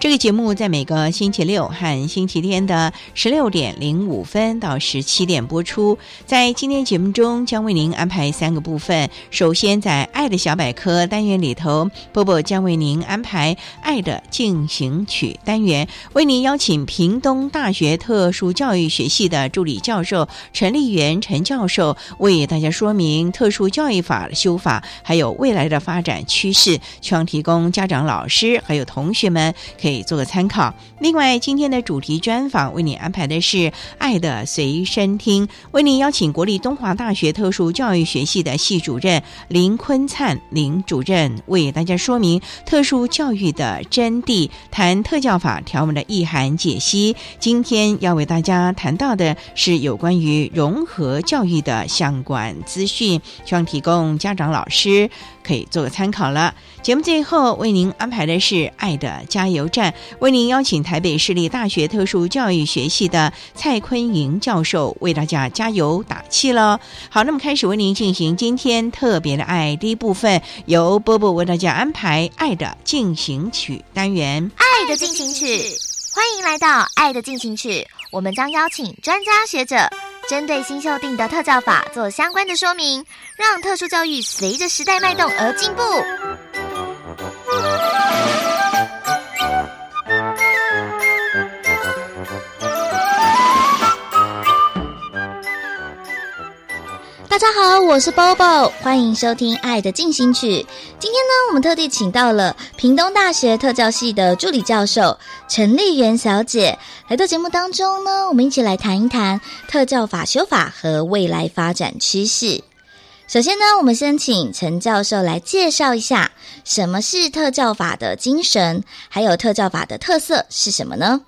这个节目在每个星期六和星期天的十六点零五分到十七点播出。在今天节目中，将为您安排三个部分。首先，在“爱的小百科”单元里头，波波将为您安排“爱的进行曲”单元，为您邀请屏东大学特殊教育学系的助理教授陈立元陈教授，为大家说明特殊教育法的修法，还有未来的发展趋势，希望提供家长、老师还有同学们。可以做个参考。另外，今天的主题专访为你安排的是《爱的随身听》，为您邀请国立东华大学特殊教育学系的系主任林坤灿林主任为大家说明特殊教育的真谛，谈特教法条文的意涵解析。今天要为大家谈到的是有关于融合教育的相关资讯，希望提供家长、老师可以做个参考了。节目最后为您安排的是《爱的加油站》，为您邀请台北市立大学特殊教育学系的蔡坤莹教授为大家加油打气了。好，那么开始为您进行今天特别的爱第一部分，由波波为大家安排《爱的进行曲》单元，《爱的进行曲》，欢迎来到《爱的进行曲》，我们将邀请专家学者针对新修订的特教法做相关的说明，让特殊教育随着时代脉动而进步。大家好，我是 Bobo，欢迎收听《爱的进行曲》。今天呢，我们特地请到了屏东大学特教系的助理教授陈丽媛小姐来到节目当中呢，我们一起来谈一谈特教法修法和未来发展趋势。首先呢，我们先请陈教授来介绍一下什么是特教法的精神，还有特教法的特色是什么呢？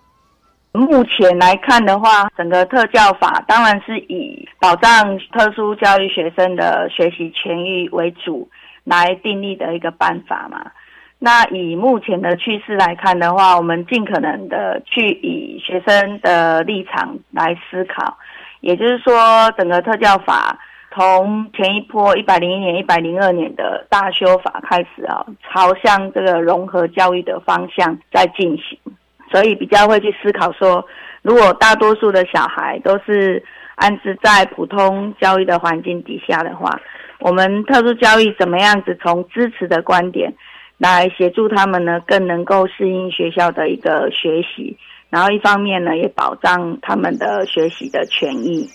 目前来看的话，整个特教法当然是以保障特殊教育学生的学习权益为主来订立的一个办法嘛。那以目前的趋势来看的话，我们尽可能的去以学生的立场来思考，也就是说，整个特教法。从前一波一百零一年、一百零二年的大修法开始啊，朝向这个融合教育的方向在进行，所以比较会去思考说，如果大多数的小孩都是安置在普通教育的环境底下的话，我们特殊教育怎么样子从支持的观点来协助他们呢？更能够适应学校的一个学习，然后一方面呢，也保障他们的学习的权益。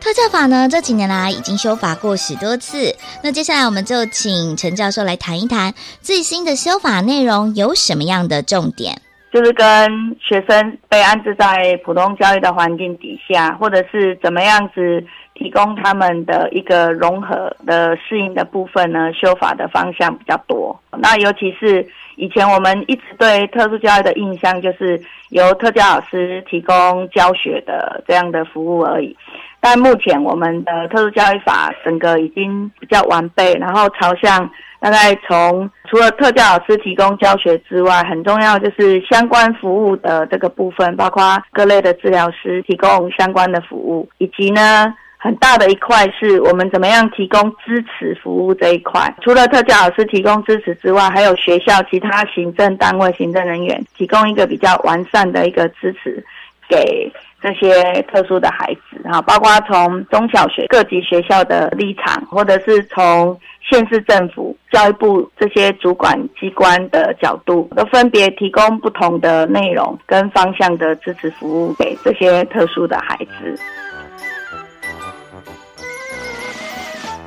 特教法呢，这几年来已经修法过许多次。那接下来我们就请陈教授来谈一谈最新的修法内容有什么样的重点。就是跟学生被安置在普通教育的环境底下，或者是怎么样子提供他们的一个融合的适应的部分呢？修法的方向比较多。那尤其是以前我们一直对特殊教育的印象，就是由特教老师提供教学的这样的服务而已。但目前我们的特殊教育法整个已经比较完备，然后朝向大概从除了特教老师提供教学之外，很重要就是相关服务的这个部分，包括各类的治疗师提供相关的服务，以及呢很大的一块是我们怎么样提供支持服务这一块。除了特教老师提供支持之外，还有学校其他行政单位行政人员提供一个比较完善的一个支持给。这些特殊的孩子啊，包括从中小学各级学校的立场，或者是从县市政府、教育部这些主管机关的角度，都分别提供不同的内容跟方向的支持服务给这些特殊的孩子。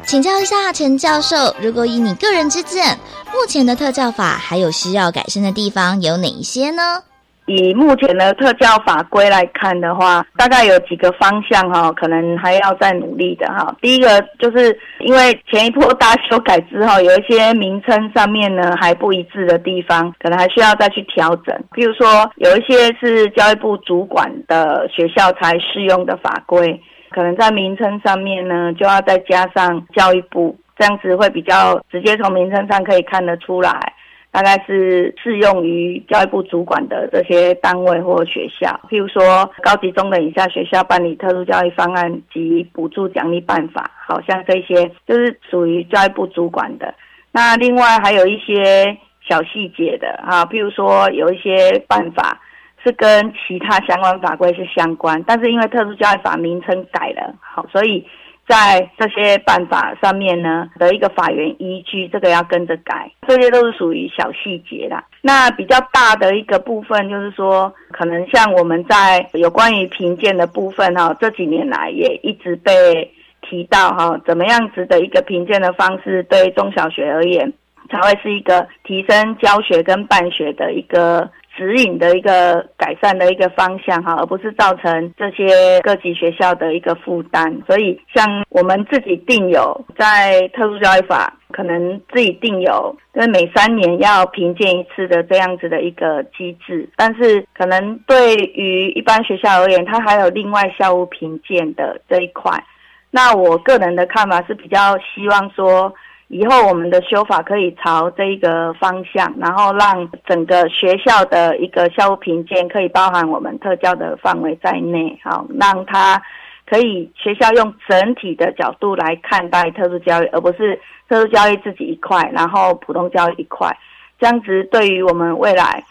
请教一下陈教授，如果以你个人之见，目前的特教法还有需要改善的地方有哪一些呢？以目前的特教法规来看的话，大概有几个方向哈，可能还要再努力的哈。第一个就是因为前一波大修改之后，有一些名称上面呢还不一致的地方，可能还需要再去调整。比如说，有一些是教育部主管的学校才适用的法规，可能在名称上面呢就要再加上教育部，这样子会比较直接从名称上可以看得出来。大概是适用于教育部主管的这些单位或学校，譬如说高级中等以下学校办理特殊教育方案及补助奖励办法，好像这些就是属于教育部主管的。那另外还有一些小细节的啊，譬如说有一些办法是跟其他相关法规是相关，但是因为特殊教育法名称改了，好，所以。在这些办法上面呢的一个法源依据，这个要跟着改，这些都是属于小细节啦。那比较大的一个部分就是说，可能像我们在有关于评鉴的部分哈，这几年来也一直被提到哈，怎么样子的一个评鉴的方式对中小学而言，才会是一个提升教学跟办学的一个。指引的一个改善的一个方向哈，而不是造成这些各级学校的一个负担。所以，像我们自己定有在特殊教育法，可能自己定有，就是每三年要评鉴一次的这样子的一个机制。但是，可能对于一般学校而言，它还有另外校务评鉴的这一块。那我个人的看法是比较希望说。以后我们的修法可以朝这一个方向，然后让整个学校的一个校务评鉴可以包含我们特教的范围在内，好，让他可以学校用整体的角度来看待特殊教育，而不是特殊教育自己一块，然后普通教育一块，这样子对于我们未来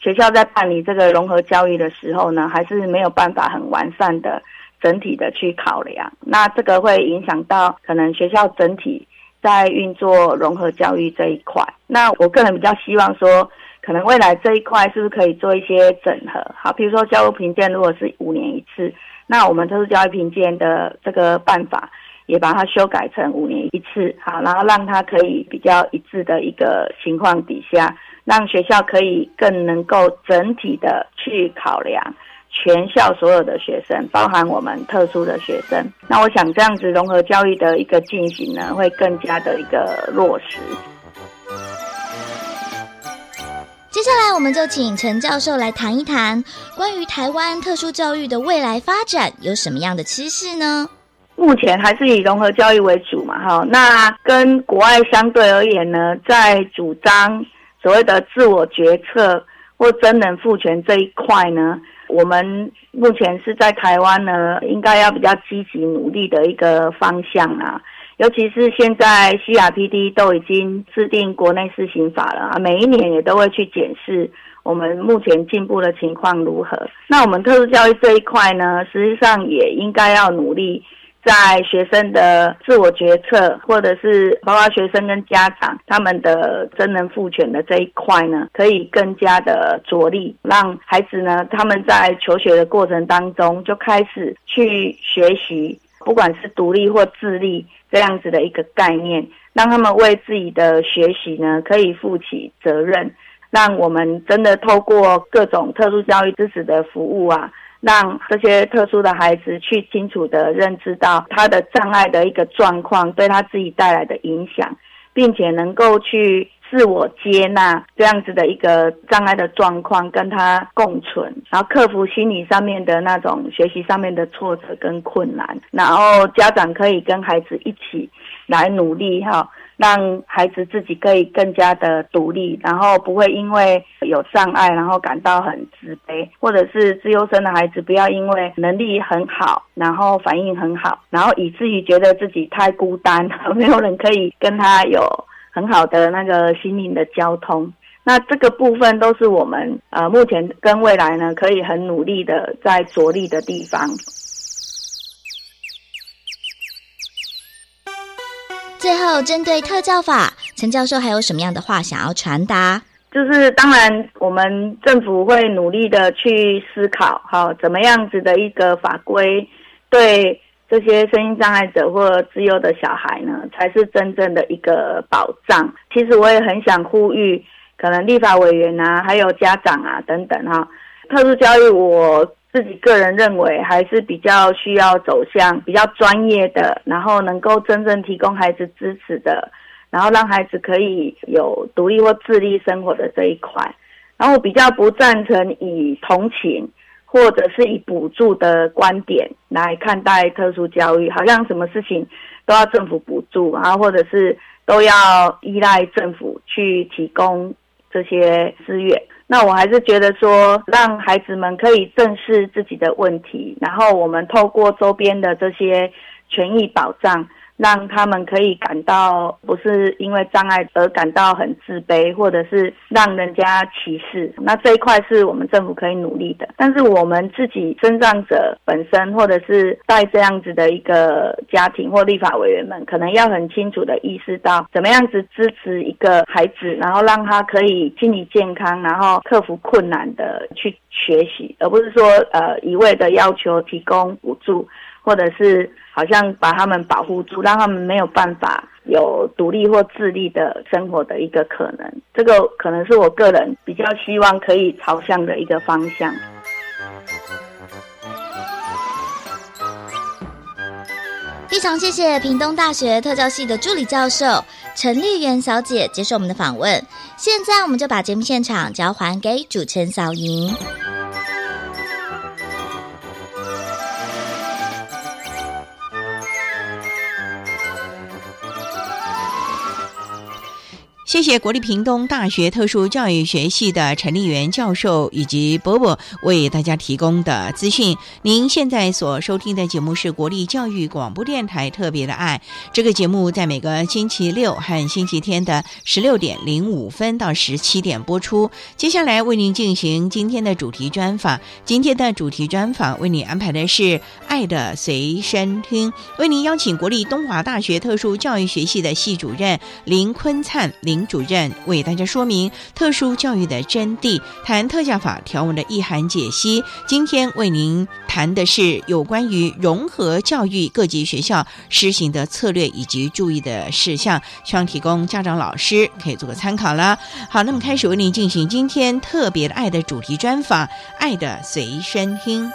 学校在办理这个融合教育的时候呢，还是没有办法很完善的整体的去考量，那这个会影响到可能学校整体。在运作融合教育这一块，那我个人比较希望说，可能未来这一块是不是可以做一些整合？好，比如说教育评鉴如果是五年一次，那我们特殊教育评鉴的这个办法也把它修改成五年一次，好，然后让它可以比较一致的一个情况底下，让学校可以更能够整体的去考量。全校所有的学生，包含我们特殊的学生，那我想这样子融合教育的一个进行呢，会更加的一个落实。接下来，我们就请陈教授来谈一谈关于台湾特殊教育的未来发展有什么样的趋势呢？目前还是以融合教育为主嘛，哈，那跟国外相对而言呢，在主张所谓的自我决策或真人赋权这一块呢。我们目前是在台湾呢，应该要比较积极努力的一个方向啊。尤其是现在 CRPD 都已经制定国内施行法了啊，每一年也都会去检视我们目前进步的情况如何。那我们特殊教育这一块呢，实际上也应该要努力。在学生的自我决策，或者是包括学生跟家长他们的真人赋权的这一块呢，可以更加的着力，让孩子呢他们在求学的过程当中就开始去学习，不管是独立或自立这样子的一个概念，让他们为自己的学习呢可以负起责任，让我们真的透过各种特殊教育知识的服务啊。让这些特殊的孩子去清楚的认知到他的障碍的一个状况对他自己带来的影响，并且能够去自我接纳这样子的一个障碍的状况，跟他共存，然后克服心理上面的那种学习上面的挫折跟困难，然后家长可以跟孩子一起来努力哈，让孩子自己可以更加的独立，然后不会因为有障碍然后感到很自卑，或者是自优生的孩子不要因为能力很好，然后反应很好，然后以至于觉得自己太孤单，没有人可以跟他有很好的那个心灵的交通。那这个部分都是我们呃目前跟未来呢可以很努力的在着力的地方。最后，针对特教法，陈教授还有什么样的话想要传达？就是当然，我们政府会努力的去思考，哈怎么样子的一个法规，对这些声音障碍者或自幼的小孩呢，才是真正的一个保障。其实我也很想呼吁，可能立法委员啊，还有家长啊等等哈，特殊教育我。自己个人认为，还是比较需要走向比较专业的，然后能够真正提供孩子支持的，然后让孩子可以有独立或自立生活的这一块。然后我比较不赞成以同情或者是以补助的观点来看待特殊教育，好像什么事情都要政府补助，然后或者是都要依赖政府去提供这些资源。那我还是觉得说，让孩子们可以正视自己的问题，然后我们透过周边的这些权益保障。让他们可以感到不是因为障碍而感到很自卑，或者是让人家歧视。那这一块是我们政府可以努力的。但是我们自己身障者本身，或者是带这样子的一个家庭或立法委员们，可能要很清楚的意识到，怎么样子支持一个孩子，然后让他可以心理健康，然后克服困难的去学习，而不是说呃一味的要求提供补助，或者是。好像把他们保护住，让他们没有办法有独立或自立的生活的一个可能。这个可能是我个人比较希望可以朝向的一个方向。非常谢谢屏东大学特教系的助理教授陈丽媛小姐接受我们的访问。现在我们就把节目现场交还给主持人小莹。谢谢国立屏东大学特殊教育学系的陈立元教授以及伯伯为大家提供的资讯。您现在所收听的节目是国立教育广播电台特别的爱。这个节目在每个星期六和星期天的十六点零五分到十七点播出。接下来为您进行今天的主题专访。今天的主题专访为您安排的是《爱的随身听》，为您邀请国立东华大学特殊教育学系的系主任林坤灿林。主任为大家说明特殊教育的真谛，谈特教法条文的意涵解析。今天为您谈的是有关于融合教育各级学校施行的策略以及注意的事项，希望提供家长老师可以做个参考了。好，那么开始为您进行今天特别的爱的主题专访，爱的随身听。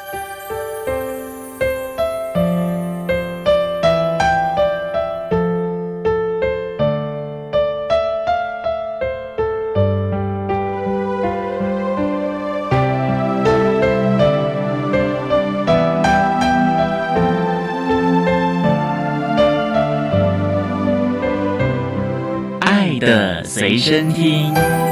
身听。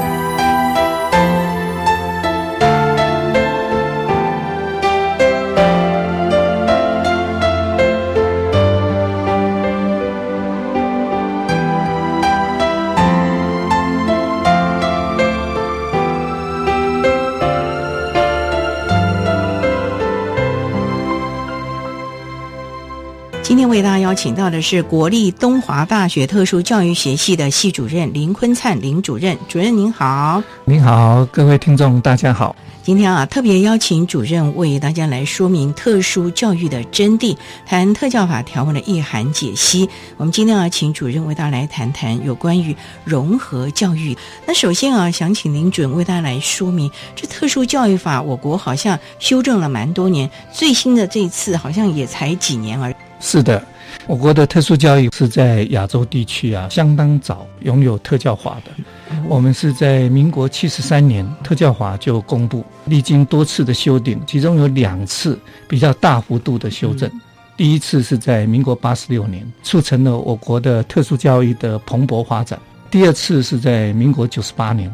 为大家邀请到的是国立东华大学特殊教育学系的系主任林坤灿林主任，主任您好，您好，各位听众大家好。今天啊，特别邀请主任为大家来说明特殊教育的真谛，谈特教法条文的意涵解析。我们今天啊请主任为大家来谈谈有关于融合教育。那首先啊，想请林主任为大家来说明，这特殊教育法，我国好像修正了蛮多年，最新的这一次好像也才几年而已。是的，我国的特殊教育是在亚洲地区啊相当早拥有特教法的。我们是在民国七十三年特教法就公布，历经多次的修订，其中有两次比较大幅度的修正。第一次是在民国八十六年，促成了我国的特殊教育的蓬勃发展。第二次是在民国九十八年，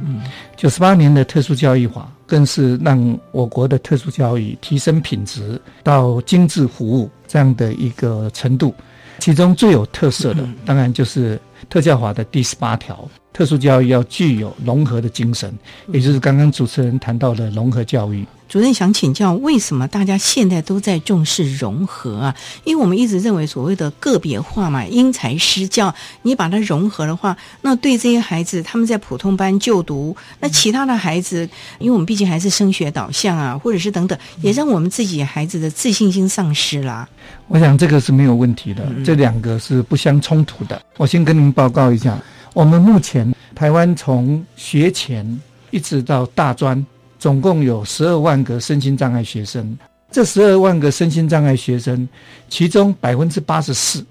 九十八年的特殊教育法更是让我国的特殊教育提升品质到精致服务这样的一个程度。其中最有特色的，当然就是特教法的第十八条，特殊教育要具有融合的精神，也就是刚刚主持人谈到的融合教育。主任想请教，为什么大家现在都在重视融合啊？因为我们一直认为所谓的个别化嘛，因材施教，你把它融合的话，那对这些孩子他们在普通班就读，那其他的孩子，因为我们毕竟还是升学导向啊，或者是等等，也让我们自己孩子的自信心丧失了。我想这个是没有问题的，这两个是不相冲突的。我先跟您报告一下，我们目前台湾从学前一直到大专。总共有十二万个身心障碍学生，这十二万个身心障碍学生，其中百分之八十四，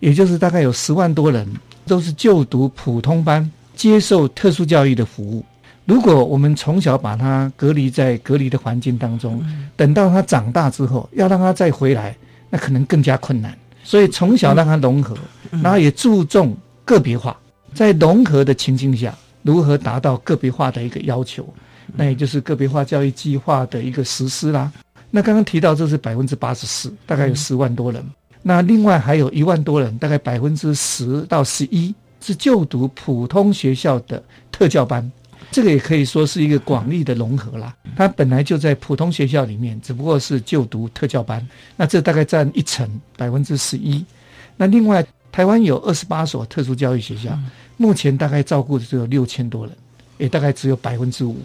也就是大概有十万多人，都是就读普通班，接受特殊教育的服务。如果我们从小把他隔离在隔离的环境当中，等到他长大之后，要让他再回来，那可能更加困难。所以从小让他融合，然后也注重个别化，在融合的情境下，如何达到个别化的一个要求？那也就是个别化教育计划的一个实施啦。那刚刚提到这是百分之八十四，大概有十万多人。那另外还有一万多人，大概百分之十到十一是就读普通学校的特教班。这个也可以说是一个广义的融合啦。他本来就在普通学校里面，只不过是就读特教班。那这大概占一成，百分之十一。那另外台湾有二十八所特殊教育学校，目前大概照顾的只有六千多人，也大概只有百分之五。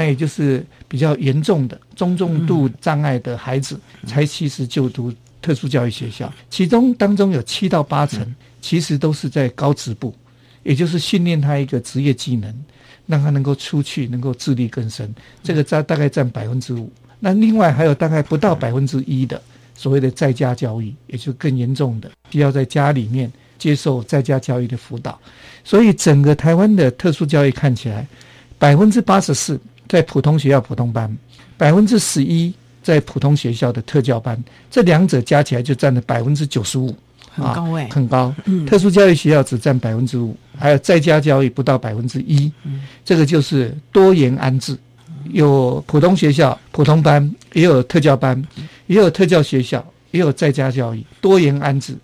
那也就是比较严重的中重度障碍的孩子，才其实就读特殊教育学校，其中当中有七到八成，其实都是在高职部，也就是训练他一个职业技能，让他能够出去能够自力更生。这个占大概占百分之五。那另外还有大概不到百分之一的所谓的在家教育，也就更严重的，需要在家里面接受在家教育的辅导。所以整个台湾的特殊教育看起来，百分之八十四。在普通学校普通班，百分之十一在普通学校的特教班，这两者加起来就占了百分之九十五，很高哎，很高。特殊教育学校只占百分之五，还有在家教育不到百分之一。这个就是多元安置，有普通学校普通班，也有特教班，也有特教学校，也有在家教育，多元安置，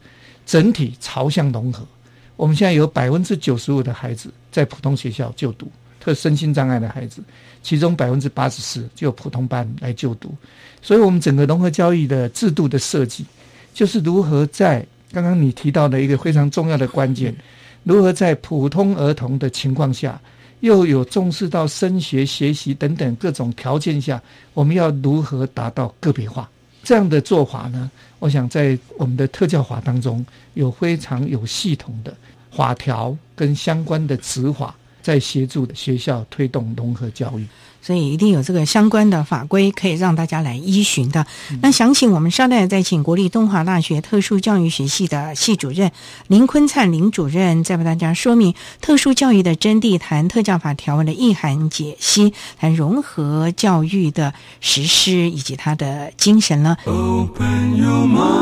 整体朝向融合。我们现在有百分之九十五的孩子在普通学校就读。特身心障碍的孩子，其中百分之八十四就普通班来就读，所以，我们整个融合教育的制度的设计，就是如何在刚刚你提到的一个非常重要的关键，如何在普通儿童的情况下，又有重视到升学、学习等等各种条件下，我们要如何达到个别化这样的做法呢？我想在我们的特教法当中，有非常有系统的法条跟相关的执法。在协助学校推动融合教育，所以一定有这个相关的法规可以让大家来依循的。那想请我们稍待再请国立东华大学特殊教育学系的系主任林坤灿林主任，再为大家说明特殊教育的真谛，谈特教法条文的意涵解析，谈融合教育的实施以及它的精神了。Open your mind,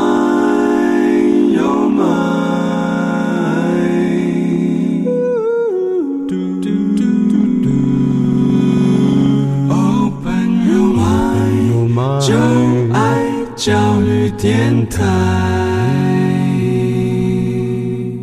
your mind. mind 教育电台，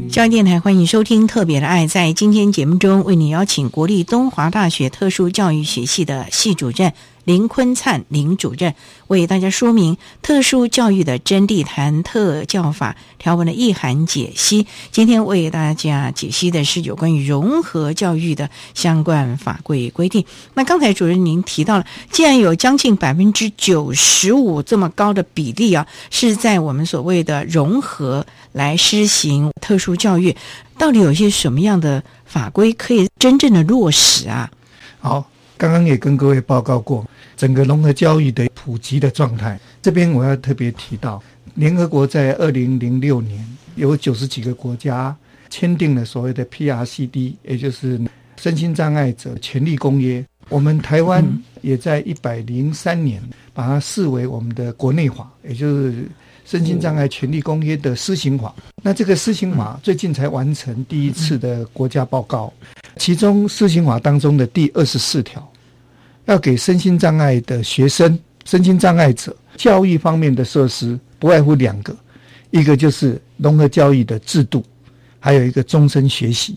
教育电台欢迎收听《特别的爱》。在今天节目中，为你邀请国立东华大学特殊教育学系的系主任。林坤灿林主任为大家说明特殊教育的真谛，谈特教法条文的意涵解析。今天为大家解析的是有关于融合教育的相关法规规定。那刚才主任您提到了，既然有将近百分之九十五这么高的比例啊，是在我们所谓的融合来施行特殊教育，到底有些什么样的法规可以真正的落实啊？好。刚刚也跟各位报告过整个融合教育的普及的状态。这边我要特别提到，联合国在二零零六年有九十几个国家签订了所谓的 PRCD，也就是身心障碍者权利公约。我们台湾也在一百零三年把它视为我们的国内法，也就是身心障碍权利公约的施行法。那这个施行法最近才完成第一次的国家报告，其中施行法当中的第二十四条，要给身心障碍的学生、身心障碍者教育方面的设施，不外乎两个，一个就是融合教育的制度，还有一个终身学习。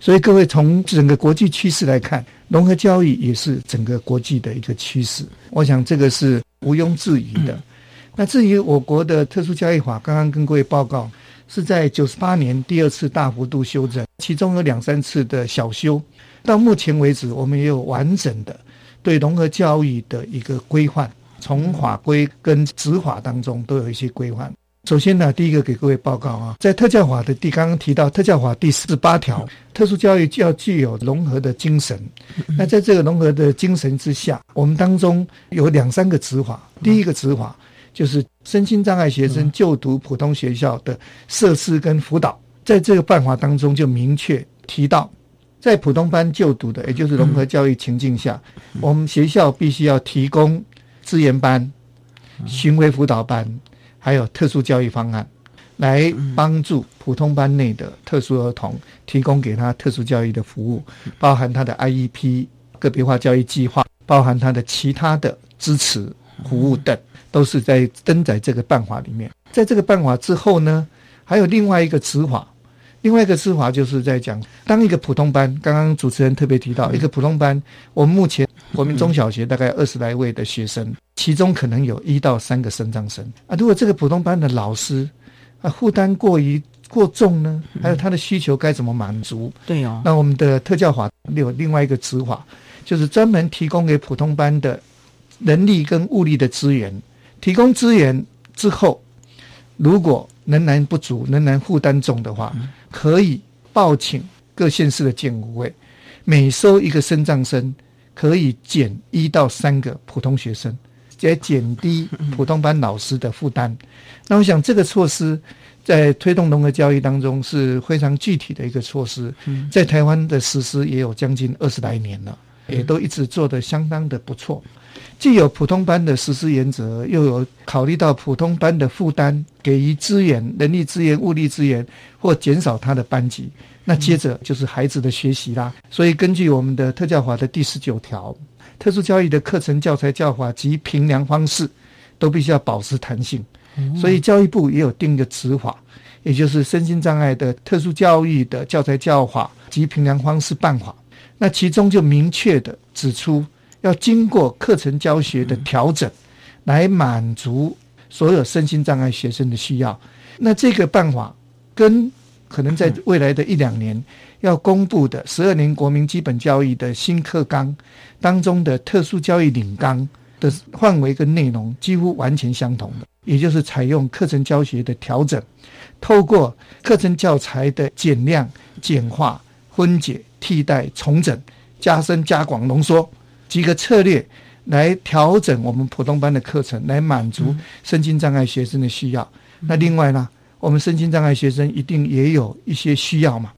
所以各位从整个国际趋势来看，融合教育也是整个国际的一个趋势。我想这个是毋庸置疑的。那至于我国的特殊教育法，刚刚跟各位报告，是在九十八年第二次大幅度修正，其中有两三次的小修。到目前为止，我们也有完整的对融合教育的一个规范，从法规跟执法当中都有一些规范。首先呢，第一个给各位报告啊，在特教法的第刚刚提到特教法第四十八条，特殊教育要具有融合的精神。那在这个融合的精神之下，我们当中有两三个执法。第一个执法就是身心障碍学生就读普通学校的设施跟辅导，在这个办法当中就明确提到，在普通班就读的，也就是融合教育情境下，我们学校必须要提供资源班、巡回辅导班。还有特殊教育方案，来帮助普通班内的特殊儿童提供给他特殊教育的服务，包含他的 IEP 个别化教育计划，包含他的其他的支持服务等，都是在登载这个办法里面。在这个办法之后呢，还有另外一个执法，另外一个执法就是在讲，当一个普通班，刚刚主持人特别提到一个普通班，我们目前国民中小学大概二十来位的学生。其中可能有一到三个生障生。啊，如果这个普通班的老师啊负担过于过重呢，还有他的需求该怎么满足？对哦，那我们的特教法有另外一个执法，就是专门提供给普通班的人力跟物力的资源，提供资源之后，如果仍然不足、仍然负担重的话，可以报请各县市的建务会，每收一个生障生，可以减一到三个普通学生。也减低普通班老师的负担。那我想这个措施在推动融合教育当中是非常具体的一个措施，在台湾的实施也有将近二十来年了，也都一直做得相当的不错。既有普通班的实施原则，又有考虑到普通班的负担，给予资源、人力资源、物力资源，或减少他的班级。那接着就是孩子的学习啦。所以根据我们的特教法的第十九条。特殊教育的课程、教材、教法及评量方式，都必须要保持弹性。所以教育部也有定一个执法，也就是身心障碍的特殊教育的教材、教法及评量方式办法。那其中就明确的指出，要经过课程教学的调整，来满足所有身心障碍学生的需要。那这个办法跟可能在未来的一两年。要公布的十二年国民基本教育的新课纲当中的特殊教育领纲的范围跟内容几乎完全相同的，也就是采用课程教学的调整，透过课程教材的减量、简化、分解、替代、重整、加深、加广、浓缩几个策略来调整我们普通班的课程，来满足身心障碍学生的需要。那另外呢，我们身心障碍学生一定也有一些需要嘛。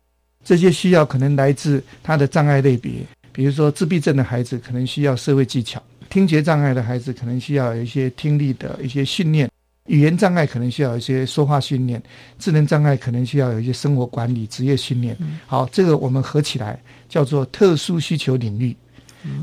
这些需要可能来自他的障碍类别，比如说自闭症的孩子可能需要社会技巧，听觉障碍的孩子可能需要有一些听力的一些训练，语言障碍可能需要一些说话训练，智能障碍可能需要有一些生活管理、职业训练。好，这个我们合起来叫做特殊需求领域。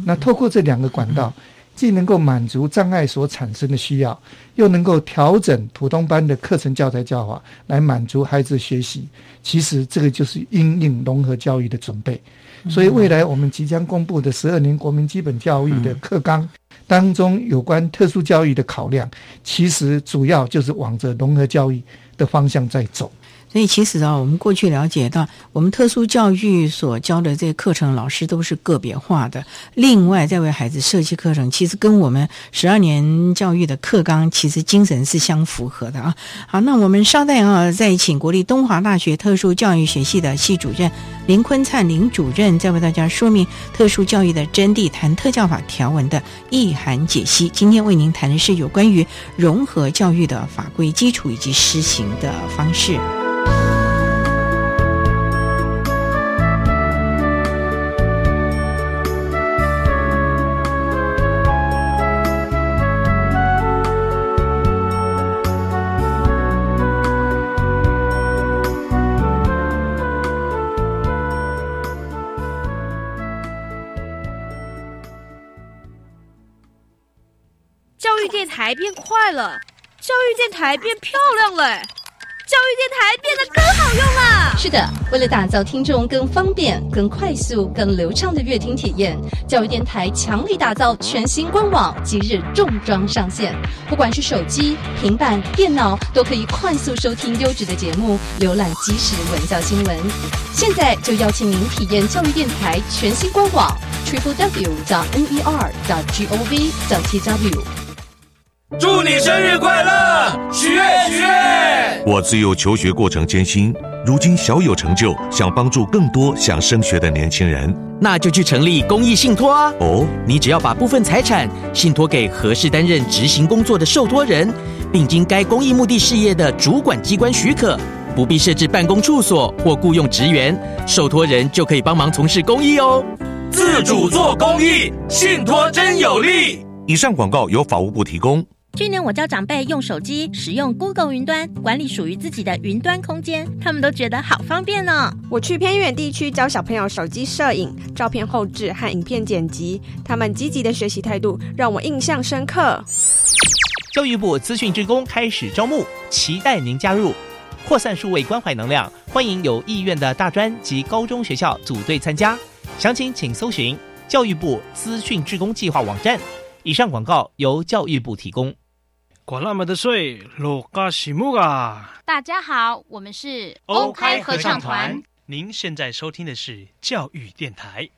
那透过这两个管道。既能够满足障碍所产生的需要，又能够调整普通班的课程教材教法来满足孩子学习。其实这个就是因应融合教育的准备。所以未来我们即将公布的十二年国民基本教育的课纲当中，有关特殊教育的考量，其实主要就是往着融合教育的方向在走。所以其实啊，我们过去了解到，我们特殊教育所教的这些课程，老师都是个别化的。另外，再为孩子设计课程，其实跟我们十二年教育的课纲其实精神是相符合的啊。好，那我们稍待啊，再请国立东华大学特殊教育学系的系主任林坤灿林主任，再为大家说明特殊教育的真谛，谈特教法条文的意涵解析。今天为您谈的是有关于融合教育的法规基础以及施行的方式。台变快了，教育电台变漂亮了。教育电台变得更好用了。是的，为了打造听众更方便、更快速、更流畅的乐听体验，教育电台强力打造全新官网，即日重装上线。不管是手机、平板、电脑，都可以快速收听优质的节目，浏览即时文教新闻。现在就邀请您体验教育电台全新官网：triple w. 到 n e r. g o v. t w。祝你生日快乐！许愿许愿！我自幼求学过程艰辛，如今小有成就，想帮助更多想升学的年轻人，那就去成立公益信托啊！哦，你只要把部分财产信托给合适担任执行工作的受托人，并经该公益目的事业的主管机关许可，不必设置办公处所或雇佣职员，受托人就可以帮忙从事公益哦。自主做公益，信托真有力。以上广告由法务部提供。去年我教长辈用手机使用 Google 云端管理属于自己的云端空间，他们都觉得好方便呢。我去偏远地区教小朋友手机摄影、照片后置和影片剪辑，他们积极的学习态度让我印象深刻。教育部资讯职工开始招募，期待您加入，扩散数位关怀能量，欢迎有意愿的大专及高中学校组队参加，详情请搜寻教育部资讯职工计划网站。以上广告由教育部提供。管那么的水，罗嘎西木啊！大家好，我们是欧开合唱团。您现在收听的是教育电台。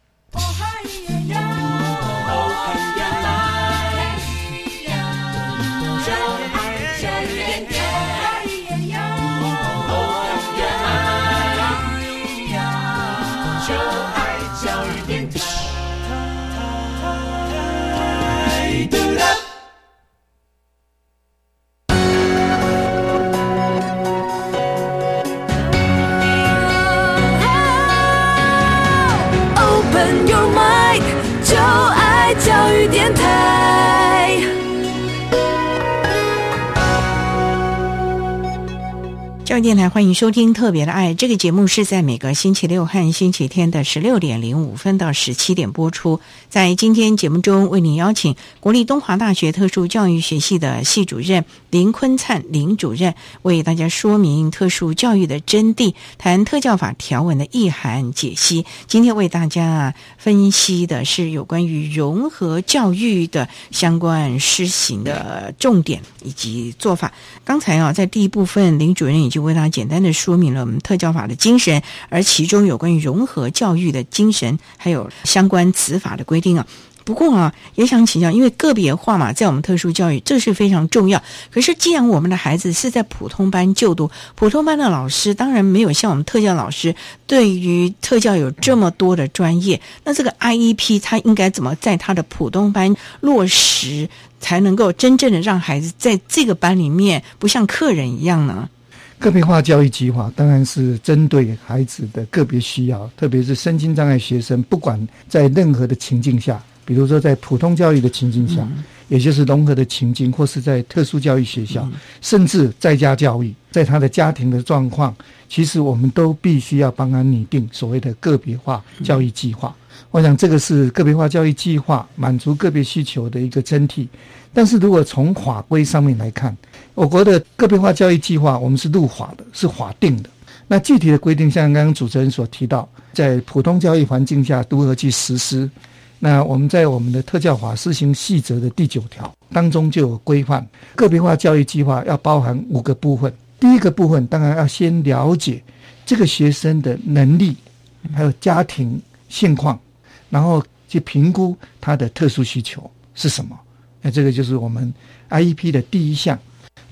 电台欢迎收听《特别的爱》这个节目，是在每个星期六和星期天的十六点零五分到十七点播出。在今天节目中，为您邀请国立东华大学特殊教育学系的系主任林坤灿林主任，为大家说明特殊教育的真谛，谈特教法条文的意涵解析。今天为大家啊分析的是有关于融合教育的相关施行的重点以及做法。刚才啊，在第一部分，林主任已经为大家简单的说明了我们特教法的精神，而其中有关于融合教育的精神，还有相关执法的规定啊。不过啊，也想请教，因为个别化嘛，在我们特殊教育这是非常重要。可是，既然我们的孩子是在普通班就读，普通班的老师当然没有像我们特教老师对于特教有这么多的专业。那这个 IEP 他应该怎么在他的普通班落实，才能够真正的让孩子在这个班里面不像客人一样呢？个别化教育计划当然是针对孩子的个别需要，特别是身心障碍学生，不管在任何的情境下。比如说，在普通教育的情境下，也就是融合的情境，或是在特殊教育学校，甚至在家教育，在他的家庭的状况，其实我们都必须要帮他拟定所谓的个别化教育计划。我想，这个是个别化教育计划满足个别需求的一个真谛。但是如果从法规上面来看，我国的个别化教育计划，我们是入法的，是法定的。那具体的规定，像刚刚主持人所提到，在普通教育环境下如何去实施？那我们在我们的特教法施行细则的第九条当中就有规范，个别化教育计划要包含五个部分。第一个部分当然要先了解这个学生的能力，还有家庭现况，然后去评估他的特殊需求是什么。那这个就是我们 IEP 的第一项。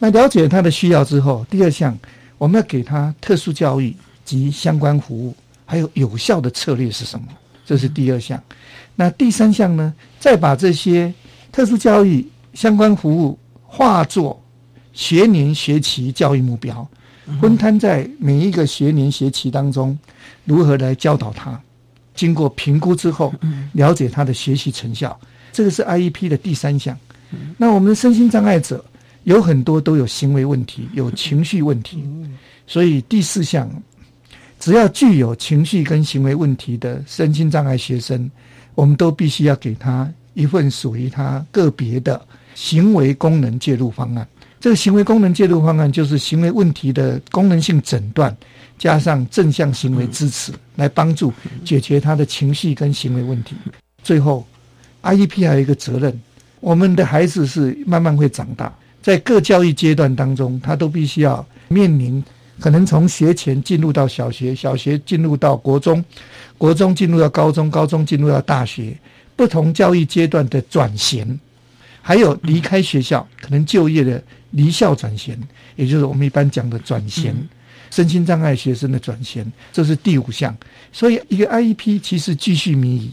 那了解他的需要之后，第二项我们要给他特殊教育及相关服务，还有有效的策略是什么？这是第二项。那第三项呢？再把这些特殊教育相关服务化作学年学期教育目标，分摊在每一个学年学期当中，如何来教导他？经过评估之后，了解他的学习成效。这个是 IEP 的第三项。那我们的身心障碍者有很多都有行为问题，有情绪问题，所以第四项，只要具有情绪跟行为问题的身心障碍学生。我们都必须要给他一份属于他个别的行为功能介入方案。这个行为功能介入方案就是行为问题的功能性诊断，加上正向行为支持，来帮助解决他的情绪跟行为问题。最后，IEP 还有一个责任，我们的孩子是慢慢会长大，在各教育阶段当中，他都必须要面临可能从学前进入到小学，小学进入到国中，国中进入到高中，高中进入到大学，不同教育阶段的转型，还有离开学校可能就业的。离校转衔，也就是我们一般讲的转衔，身心障碍学生的转衔，这是第五项。所以，一个 IEP 其实继续迷疑，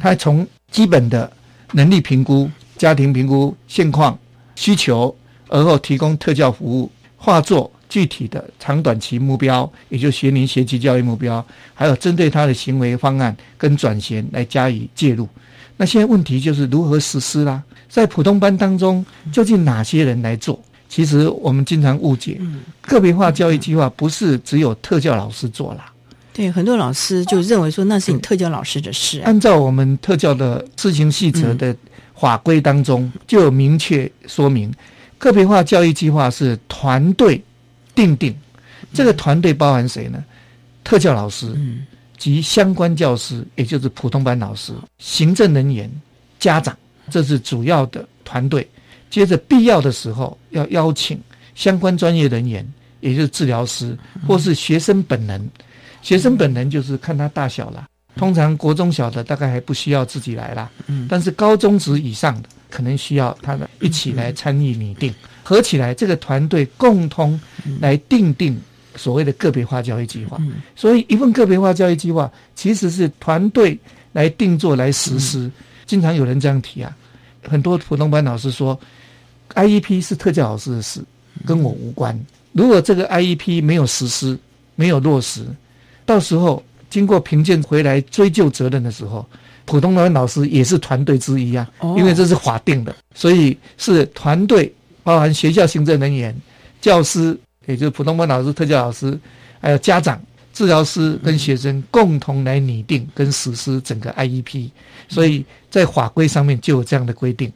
它从基本的能力评估、家庭评估现况、需求，而后提供特教服务，化作具体的长短期目标，也就学龄学习教育目标，还有针对他的行为方案跟转衔来加以介入。那现在问题就是如何实施啦？在普通班当中，究竟哪些人来做？其实我们经常误解，个别化教育计划不是只有特教老师做啦。对，很多老师就认为说那是你特教老师的事。按照我们特教的施行细则的法规当中，就有明确说明，个别化教育计划是团队定定。这个团队包含谁呢？特教老师及相关教师，也就是普通班老师、行政人员、家长。这是主要的团队，接着必要的时候要邀请相关专业人员，也就是治疗师或是学生本人。学生本人就是看他大小了，通常国中小的大概还不需要自己来啦，但是高中职以上的可能需要他们一起来参与拟定，合起来这个团队共同来定定所谓的个别化教育计划。所以一份个别化教育计划其实是团队来定做来实施。经常有人这样提啊，很多普通班老师说，IEP 是特教老师的事，跟我无关。如果这个 IEP 没有实施、没有落实，到时候经过评鉴回来追究责任的时候，普通班老师也是团队之一啊，因为这是法定的，所以是团队，包含学校行政人员、教师，也就是普通班老师、特教老师，还有家长。治疗师跟学生共同来拟定跟实施整个 IEP，所以在法规上面就有这样的规定。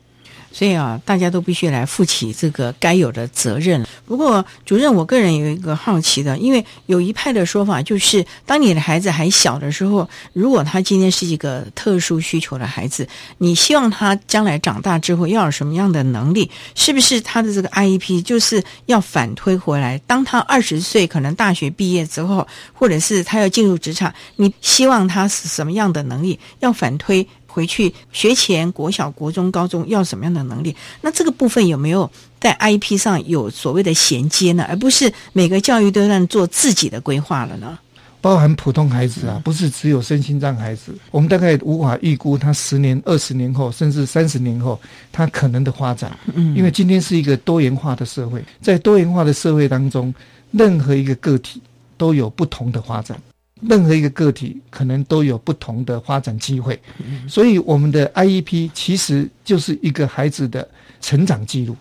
所以啊，大家都必须来负起这个该有的责任。不过，主任，我个人有一个好奇的，因为有一派的说法就是，当你的孩子还小的时候，如果他今天是一个特殊需求的孩子，你希望他将来长大之后要有什么样的能力？是不是他的这个 IEP 就是要反推回来？当他二十岁，可能大学毕业之后，或者是他要进入职场，你希望他是什么样的能力？要反推？回去学前国小、国中、高中要什么样的能力？那这个部分有没有在 IP 上有所谓的衔接呢？而不是每个教育都在做自己的规划了呢？包含普通孩子啊，不是只有身心障孩子。我们大概无法预估他十年、二十年后，甚至三十年后他可能的发展。嗯，因为今天是一个多元化的社会，在多元化的社会当中，任何一个个体都有不同的发展。任何一个个体可能都有不同的发展机会，所以我们的 IEP 其实就是一个孩子的成长记录。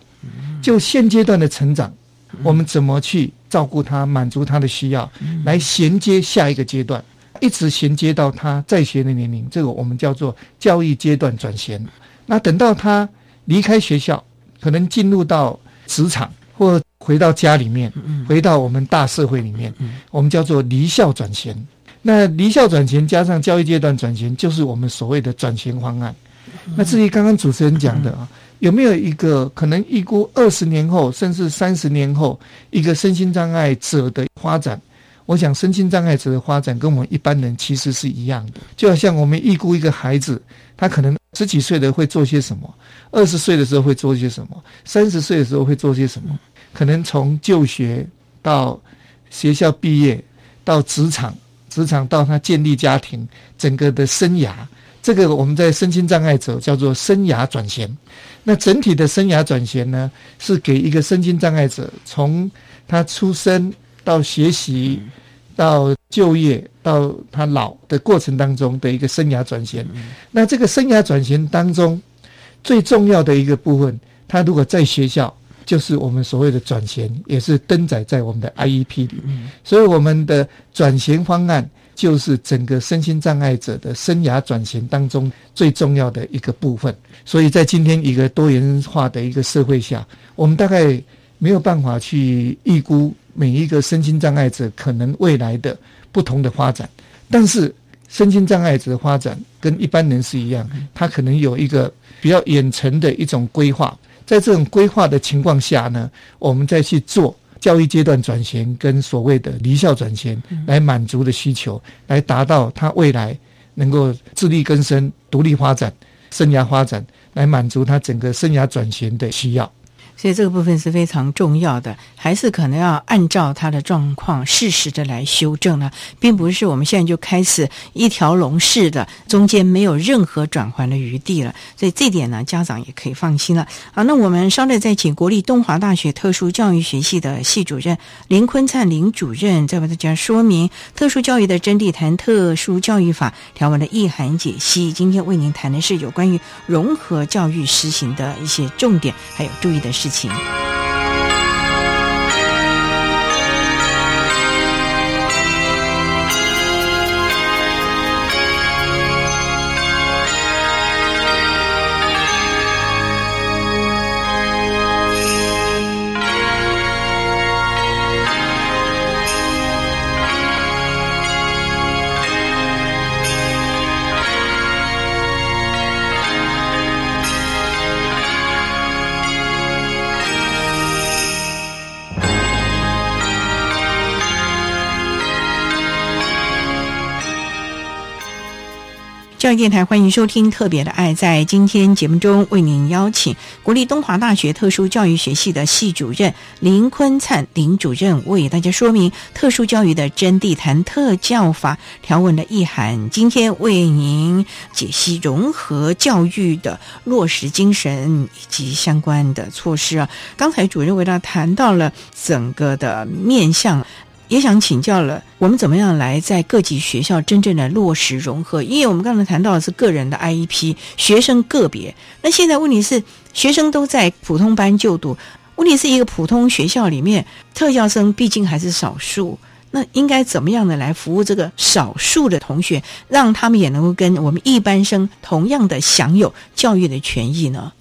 就现阶段的成长，我们怎么去照顾他，满足他的需要，来衔接下一个阶段，一直衔接到他在学的年龄，这个我们叫做教育阶段转衔。那等到他离开学校，可能进入到职场或。回到家里面，回到我们大社会里面，我们叫做离校转型。那离校转型加上教育阶段转型，就是我们所谓的转型方案。那至于刚刚主持人讲的啊，有没有一个可能预估二十年后，甚至三十年后一个身心障碍者的发展？我想，身心障碍者的发展跟我们一般人其实是一样的。就好像我们预估一个孩子，他可能十几岁的会做些什么，二十岁的时候会做些什么，三十岁的时候会做些什么。可能从就学到学校毕业，到职场，职场到他建立家庭，整个的生涯，这个我们在身心障碍者叫做生涯转型。那整体的生涯转型呢，是给一个身心障碍者从他出生到学习到就业到他老的过程当中的一个生涯转型。那这个生涯转型当中最重要的一个部分，他如果在学校。就是我们所谓的转型，也是登载在我们的 IEP 里。所以我们的转型方案就是整个身心障碍者的生涯转型当中最重要的一个部分。所以在今天一个多元化的一个社会下，我们大概没有办法去预估每一个身心障碍者可能未来的不同的发展，但是身心障碍者的发展跟一般人是一样，他可能有一个比较远程的一种规划。在这种规划的情况下呢，我们再去做教育阶段转型跟所谓的离校转型，来满足的需求，来达到他未来能够自力更生、独立发展、生涯发展，来满足他整个生涯转型的需要。所以这个部分是非常重要的，还是可能要按照他的状况适时的来修正呢，并不是我们现在就开始一条龙式的，中间没有任何转换的余地了。所以这点呢，家长也可以放心了。好，那我们稍待再请国立东华大学特殊教育学系的系主任林坤灿林主任，再为大家说明特殊教育的真谛，谈特殊教育法条文的意涵解析。今天为您谈的是有关于融合教育实行的一些重点，还有注意的事。情。电台欢迎收听《特别的爱》。在今天节目中，为您邀请国立东华大学特殊教育学系的系主任林坤灿林主任，为大家说明特殊教育的真谛，谈特教法条文的意涵。今天为您解析融合教育的落实精神以及相关的措施啊。刚才主任为大家谈到了整个的面向。也想请教了，我们怎么样来在各级学校真正的落实融合？因为我们刚才谈到的是个人的 IEP，学生个别。那现在问题是，学生都在普通班就读，问题是一个普通学校里面，特教生毕竟还是少数。那应该怎么样的来服务这个少数的同学，让他们也能够跟我们一般生同样的享有教育的权益呢？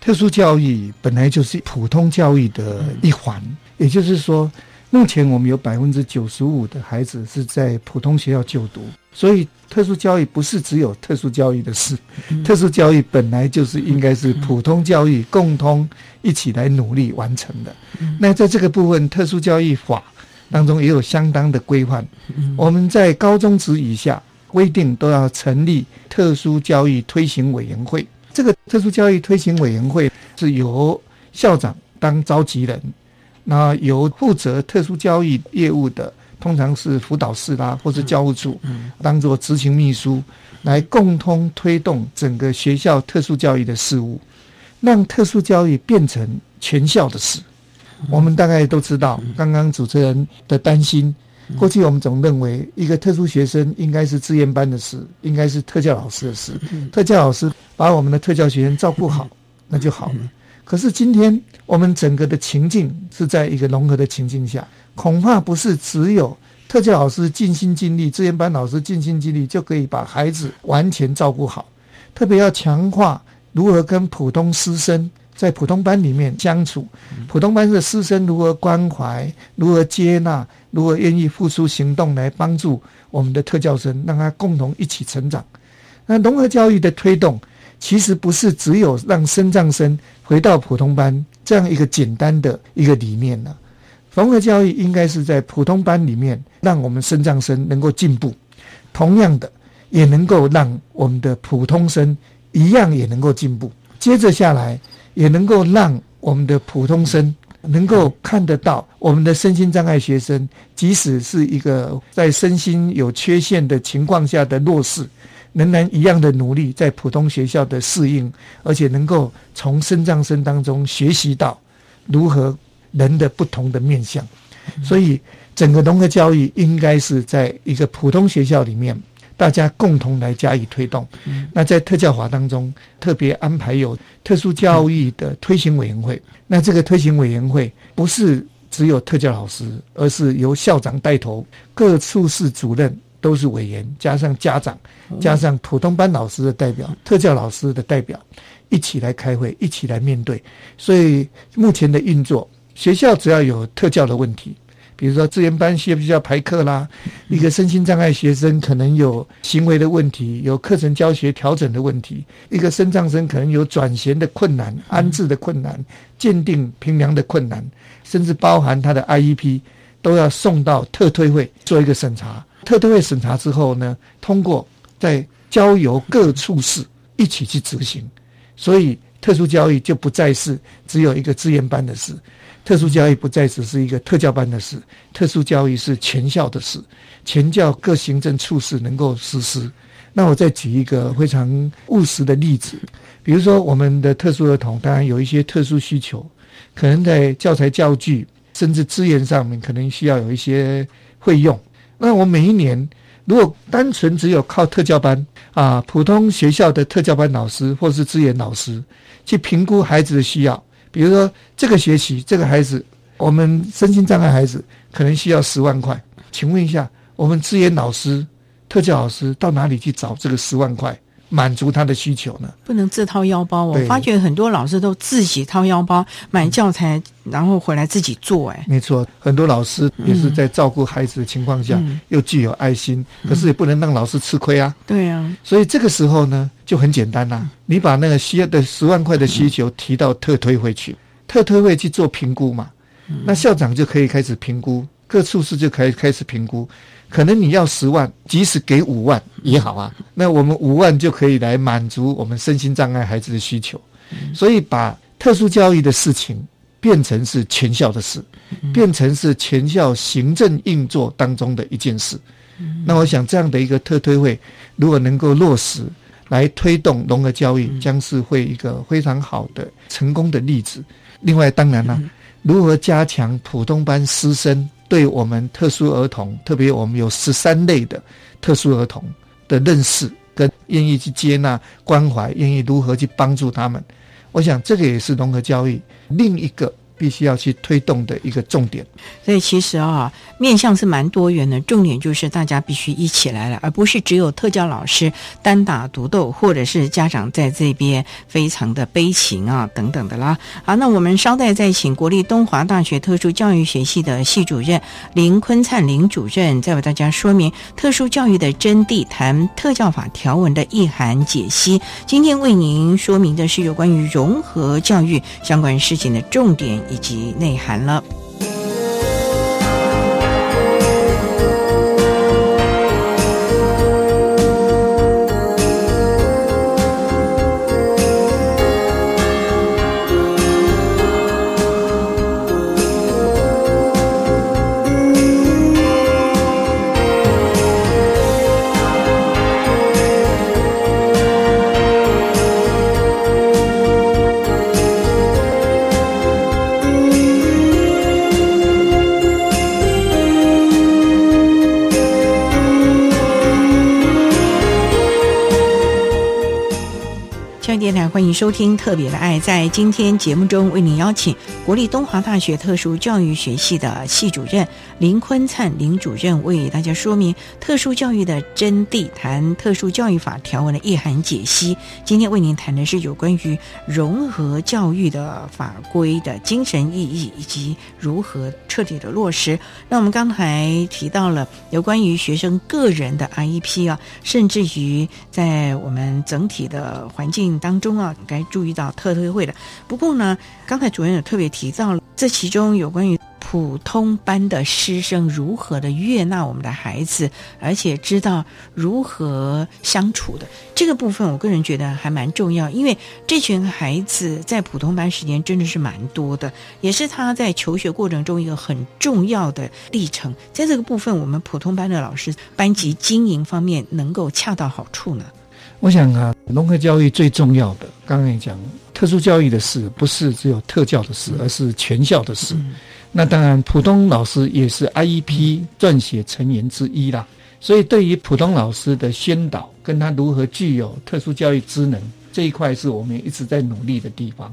特殊教育本来就是普通教育的一环，也就是说。目前我们有百分之九十五的孩子是在普通学校就读，所以特殊教育不是只有特殊教育的事，特殊教育本来就是应该是普通教育共同一起来努力完成的。那在这个部分，特殊教育法当中也有相当的规范。我们在高中职以下规定都要成立特殊教育推行委员会，这个特殊教育推行委员会是由校长当召集人。那由负责特殊教育业务的，通常是辅导室啦，或者教务处，当做执行秘书，来共同推动整个学校特殊教育的事务，让特殊教育变成全校的事。我们大概都知道，刚刚主持人的担心，过去我们总认为一个特殊学生应该是志愿班的事，应该是特教老师的事，特教老师把我们的特教学生照顾好，那就好了。可是今天我们整个的情境是在一个融合的情境下，恐怕不是只有特教老师尽心尽力，志愿班老师尽心尽力就可以把孩子完全照顾好。特别要强化如何跟普通师生在普通班里面相处，普通班的师生如何关怀、如何接纳、如何愿意付出行动来帮助我们的特教生，让他共同一起成长。那融合教育的推动。其实不是只有让生障生回到普通班这样一个简单的一个理念呢。融合教育应该是在普通班里面，让我们生障生能够进步，同样的也能够让我们的普通生一样也能够进步。接着下来，也能够让我们的普通生能够看得到我们的身心障碍学生，即使是一个在身心有缺陷的情况下的弱势。仍然一样的努力，在普通学校的适应，而且能够从生障生当中学习到如何人的不同的面相。所以，整个融合教育应该是在一个普通学校里面，大家共同来加以推动。那在特教法当中，特别安排有特殊教育的推行委员会。那这个推行委员会不是只有特教老师，而是由校长带头，各处室主任都是委员，加上家长，加上普通班老师的代表、特教老师的代表，一起来开会，一起来面对。所以目前的运作，学校只要有特教的问题。比如说，资源班需不需要排课啦？一个身心障碍学生可能有行为的问题，有课程教学调整的问题；一个身障生可能有转衔的困难、安置的困难、鉴定评量的困难，甚至包含他的 IEP，都要送到特推会做一个审查。特特会审查之后呢，通过再交由各处室一起去执行。所以，特殊教育就不再是只有一个资源班的事。特殊教育不再只是一个特教班的事，特殊教育是全校的事，全教各行政处室能够实施。那我再举一个非常务实的例子，比如说我们的特殊儿童，当然有一些特殊需求，可能在教材教具甚至资源上面，可能需要有一些费用。那我每一年如果单纯只有靠特教班啊，普通学校的特教班老师或是资源老师去评估孩子的需要。比如说，这个学期这个孩子，我们身心障碍孩子可能需要十万块，请问一下，我们资源老师、特教老师到哪里去找这个十万块，满足他的需求呢？不能自掏腰包。我发觉很多老师都自己掏腰包买教材，然后回来自己做。哎，没错，很多老师也是在照顾孩子的情况下，又具有爱心，可是也不能让老师吃亏啊。对啊，所以这个时候呢。就很简单啦，你把那个需要的十万块的需求提到特推会去，特推会去做评估嘛，那校长就可以开始评估，各处室就可以开始评估，可能你要十万，即使给五万也好啊，那我们五万就可以来满足我们身心障碍孩子的需求，所以把特殊教育的事情变成是全校的事，变成是全校行政运作当中的一件事，那我想这样的一个特推会如果能够落实。来推动融合教育，将是会一个非常好的成功的例子。另外，当然了，如何加强普通班师生对我们特殊儿童，特别我们有十三类的特殊儿童的认识，跟愿意去接纳、关怀，愿意如何去帮助他们，我想这个也是融合教育另一个。必须要去推动的一个重点，所以其实啊，面向是蛮多元的。重点就是大家必须一起来了，而不是只有特教老师单打独斗，或者是家长在这边非常的悲情啊等等的啦。好，那我们稍待再请国立东华大学特殊教育学系的系主任林坤灿林主任，再为大家说明特殊教育的真谛，谈特教法条文的意涵解析。今天为您说明的是有关于融合教育相关事情的重点。以及内涵了。收听《特别的爱》。在今天节目中，为您邀请国立东华大学特殊教育学系的系主任林坤灿林主任，为大家说明特殊教育的真谛，谈特殊教育法条文的意涵解析。今天为您谈的是有关于融合教育的法规的精神意义，以及如何彻底的落实。那我们刚才提到了有关于学生个人的 IEP 啊，甚至于在我们整体的环境当中啊。该注意到特推会的。不过呢，刚才主任有特别提到了，这其中有关于普通班的师生如何的悦纳我们的孩子，而且知道如何相处的这个部分，我个人觉得还蛮重要。因为这群孩子在普通班时间真的是蛮多的，也是他在求学过程中一个很重要的历程。在这个部分，我们普通班的老师班级经营方面能够恰到好处呢。我想啊，融合教育最重要的，刚刚讲特殊教育的事，不是只有特教的事，而是全校的事。那当然，普通老师也是 IEP 撰写成员之一啦。所以，对于普通老师的宣导，跟他如何具有特殊教育职能这一块，是我们一直在努力的地方。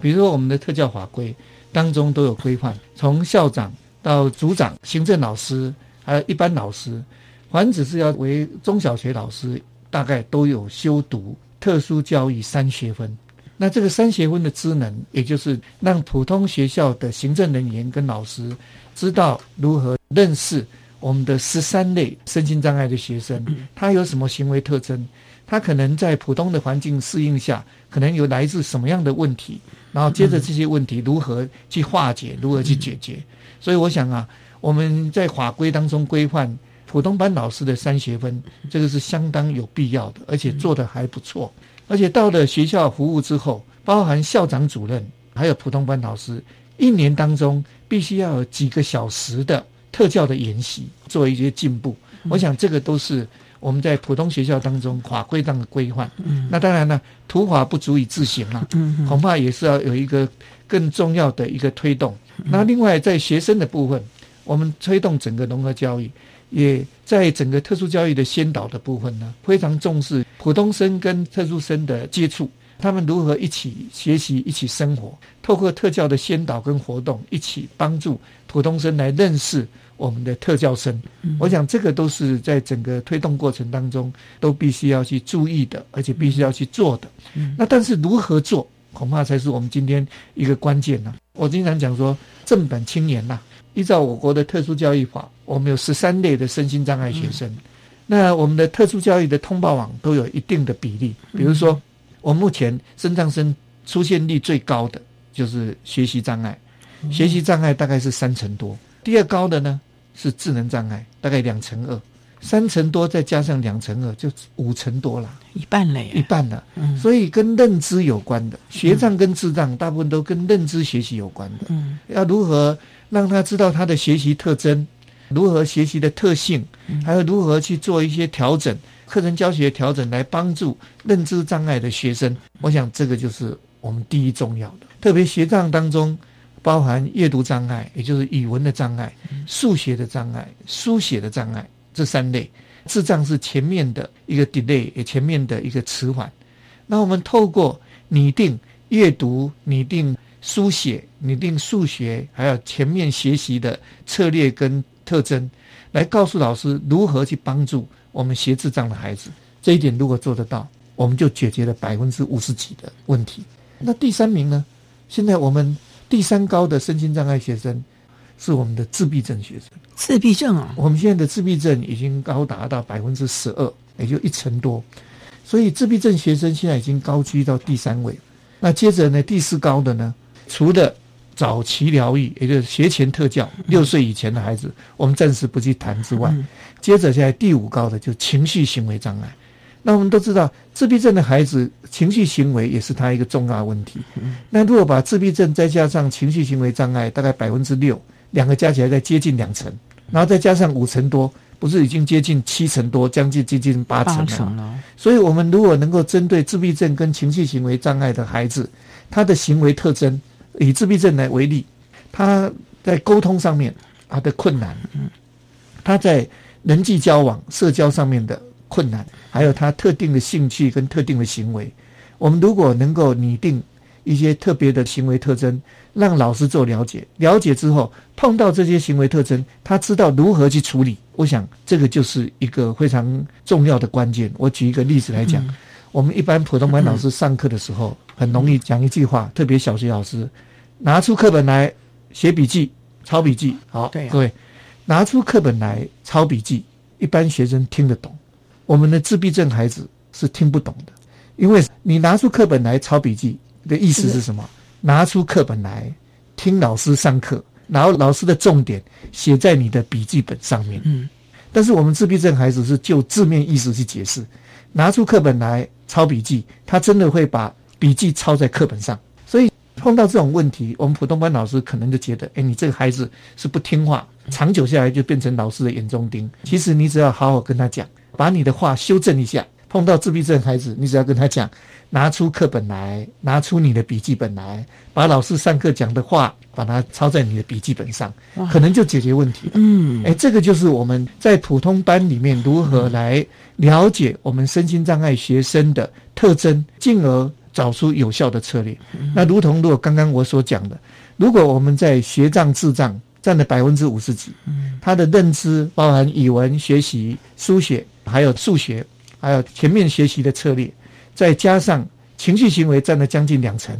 比如说，我们的特教法规当中都有规范，从校长到组长、行政老师，还有一般老师。凡只是要为中小学老师，大概都有修读特殊教育三学分。那这个三学分的职能，也就是让普通学校的行政人员跟老师知道如何认识我们的十三类身心障碍的学生，他有什么行为特征，他可能在普通的环境适应下，可能有来自什么样的问题，然后接着这些问题如何去化解，如何去解决。所以我想啊，我们在法规当中规范普通班老师的三学分，这个是相当有必要的，而且做的还不错。而且到了学校服务之后，包含校长、主任，还有普通班老师，一年当中必须要有几个小时的特教的研习，做一些进步。我想这个都是我们在普通学校当中法规上的规范。那当然呢，土法不足以自行啊，恐怕也是要有一个更重要的一个推动。那另外在学生的部分，我们推动整个融合教育。也在整个特殊教育的先导的部分呢，非常重视普通生跟特殊生的接触，他们如何一起学习、一起生活，透过特教的先导跟活动，一起帮助普通生来认识我们的特教生。我想这个都是在整个推动过程当中都必须要去注意的，而且必须要去做的。那但是如何做，恐怕才是我们今天一个关键呢。我经常讲说，正本清源呐。依照我国的特殊教育法，我们有十三类的身心障碍学生。那我们的特殊教育的通报网都有一定的比例。比如说，我目前身障生出现率最高的就是学习障碍，学习障碍大概是三成多。第二高的呢是智能障碍，大概两成二。三成多再加上两成二，就五成多了，一半了，一半了。所以跟认知有关的学障跟智障，大部分都跟认知学习有关的。嗯，要如何？让他知道他的学习特征，如何学习的特性，还有如何去做一些调整，课程教学调整来帮助认知障碍的学生。我想这个就是我们第一重要的。特别学障当中，包含阅读障碍，也就是语文的障碍、数学的障碍、书写的障碍这三类。智障是前面的一个 delay，也前面的一个迟缓。那我们透过拟定阅读，拟定。书写、拟定数学，还有全面学习的策略跟特征，来告诉老师如何去帮助我们学智障的孩子。这一点如果做得到，我们就解决了百分之五十几的问题。那第三名呢？现在我们第三高的身心障碍学生是我们的自闭症学生。自闭症啊，我们现在的自闭症已经高达到百分之十二，也就一成多。所以自闭症学生现在已经高居到第三位。那接着呢，第四高的呢？除了早期疗愈，也就是学前特教，六岁以前的孩子，我们暂时不去谈之外，接着现在第五高的就情绪行为障碍。那我们都知道，自闭症的孩子情绪行为也是他一个重大问题。那如果把自闭症再加上情绪行为障碍，大概百分之六，两个加起来再接近两成，然后再加上五成多，不是已经接近七成多，将近接近八成了。所以，我们如果能够针对自闭症跟情绪行为障碍的孩子，他的行为特征。以自闭症来为例，他在沟通上面他的困难，他在人际交往、社交上面的困难，还有他特定的兴趣跟特定的行为，我们如果能够拟定一些特别的行为特征，让老师做了解，了解之后碰到这些行为特征，他知道如何去处理。我想这个就是一个非常重要的关键。我举一个例子来讲，我们一般普通班老师上课的时候，很容易讲一句话，特别小学老师。拿出课本来写笔记、抄笔记。好，各位，拿出课本来抄笔记，一般学生听得懂，我们的自闭症孩子是听不懂的。因为你拿出课本来抄笔记的意思是什么？拿出课本来听老师上课，然后老师的重点写在你的笔记本上面。嗯。但是我们自闭症孩子是就字面意思去解释，拿出课本来抄笔记，他真的会把笔记抄在课本上。碰到这种问题，我们普通班老师可能就觉得，哎，你这个孩子是不听话，长久下来就变成老师的眼中钉。其实你只要好好跟他讲，把你的话修正一下。碰到自闭症孩子，你只要跟他讲，拿出课本来，拿出你的笔记本来，把老师上课讲的话，把它抄在你的笔记本上，可能就解决问题了。嗯，哎，这个就是我们在普通班里面如何来了解我们身心障碍学生的特征，进而。找出有效的策略。那如同如果刚刚我所讲的，如果我们在学障智障占了百分之五十几。嗯，他的认知包含语文学习、书写，还有数学，还有全面学习的策略，再加上情绪行为占了将近两成，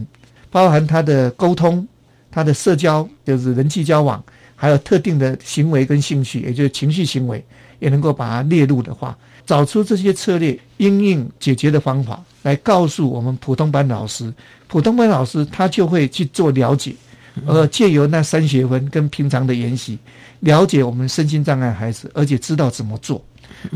包含他的沟通、他的社交，就是人际交往，还有特定的行为跟兴趣，也就是情绪行为，也能够把它列入的话，找出这些策略应用解决的方法，来告诉我们普通班老师，普通班老师他就会去做了解。而借由那三学分跟平常的研习，了解我们身心障碍孩子，而且知道怎么做。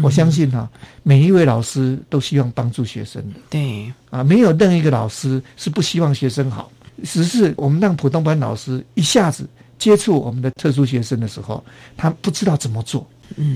我相信哈，每一位老师都希望帮助学生的。对啊，没有任何一个老师是不希望学生好。只是我们让普通班老师一下子接触我们的特殊学生的时候，他不知道怎么做，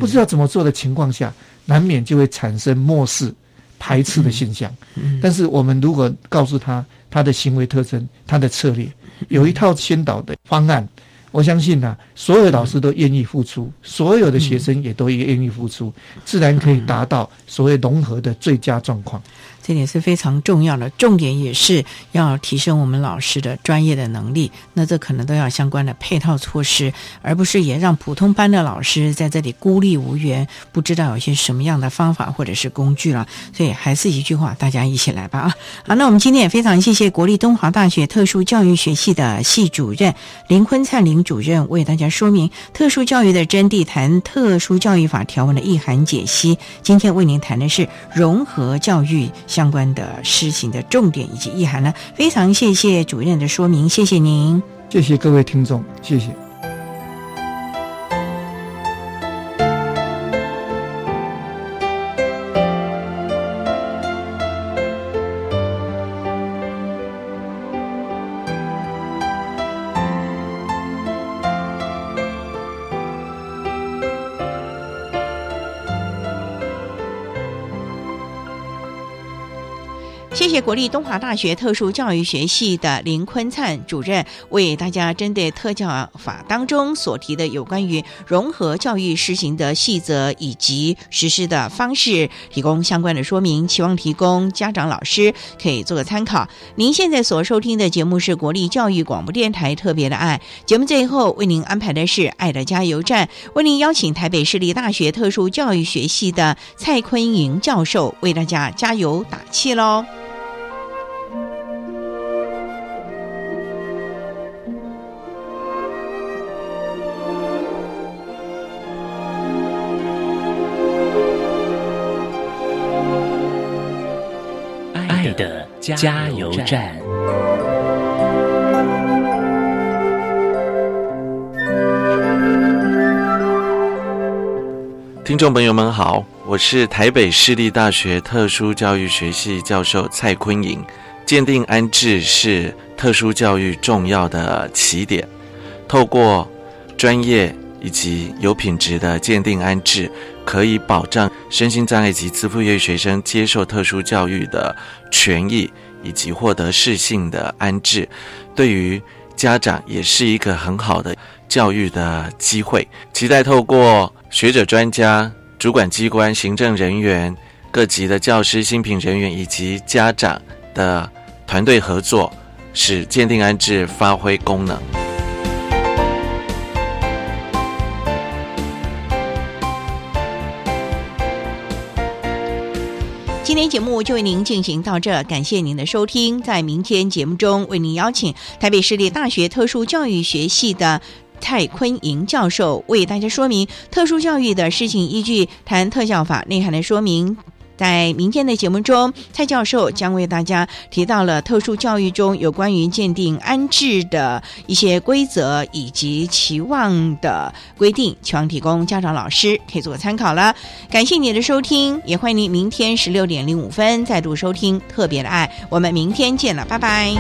不知道怎么做的情况下，难免就会产生漠视、排斥的现象。但是我们如果告诉他他的行为特征、他的策略。有一套先导的方案，我相信呢，所有老师都愿意付出，所有的学生也都愿意付出，自然可以达到所谓融合的最佳状况。这点是非常重要的，重点也是要提升我们老师的专业的能力。那这可能都要相关的配套措施，而不是也让普通班的老师在这里孤立无援，不知道有些什么样的方法或者是工具了。所以还是一句话，大家一起来吧啊！好，那我们今天也非常谢谢国立东华大学特殊教育学系的系主任林坤灿林主任为大家说明特殊教育的真谛，谈特殊教育法条文的意涵解析。今天为您谈的是融合教育。相关的事情的重点以及意涵呢？非常谢谢主任的说明，谢谢您，谢谢各位听众，谢谢。谢国立东华大学特殊教育学系的林坤灿主任为大家针对特教法当中所提的有关于融合教育实行的细则以及实施的方式提供相关的说明，期望提供家长老师可以做个参考。您现在所收听的节目是国立教育广播电台特别的爱节目，最后为您安排的是爱的加油站，为您邀请台北市立大学特殊教育学系的蔡坤莹教授为大家加油打气喽。加油站。听众朋友们好，我是台北市立大学特殊教育学系教授蔡坤颖。鉴定安置是特殊教育重要的起点，透过专业以及有品质的鉴定安置。可以保障身心障碍及自负业学生接受特殊教育的权益，以及获得适性的安置，对于家长也是一个很好的教育的机会。期待透过学者、专家、主管机关、行政人员、各级的教师、新品人员以及家长的团队合作，使鉴定安置发挥功能。今天节目就为您进行到这，感谢您的收听。在明天节目中，为您邀请台北市立大学特殊教育学系的蔡坤莹教授为大家说明特殊教育的事情依据，谈特效法内涵的说明。在明天的节目中，蔡教授将为大家提到了特殊教育中有关于鉴定安置的一些规则以及期望的规定，期望提供家长老师可以做个参考了。感谢你的收听，也欢迎您明天十六点零五分再度收听《特别的爱》，我们明天见了，拜拜。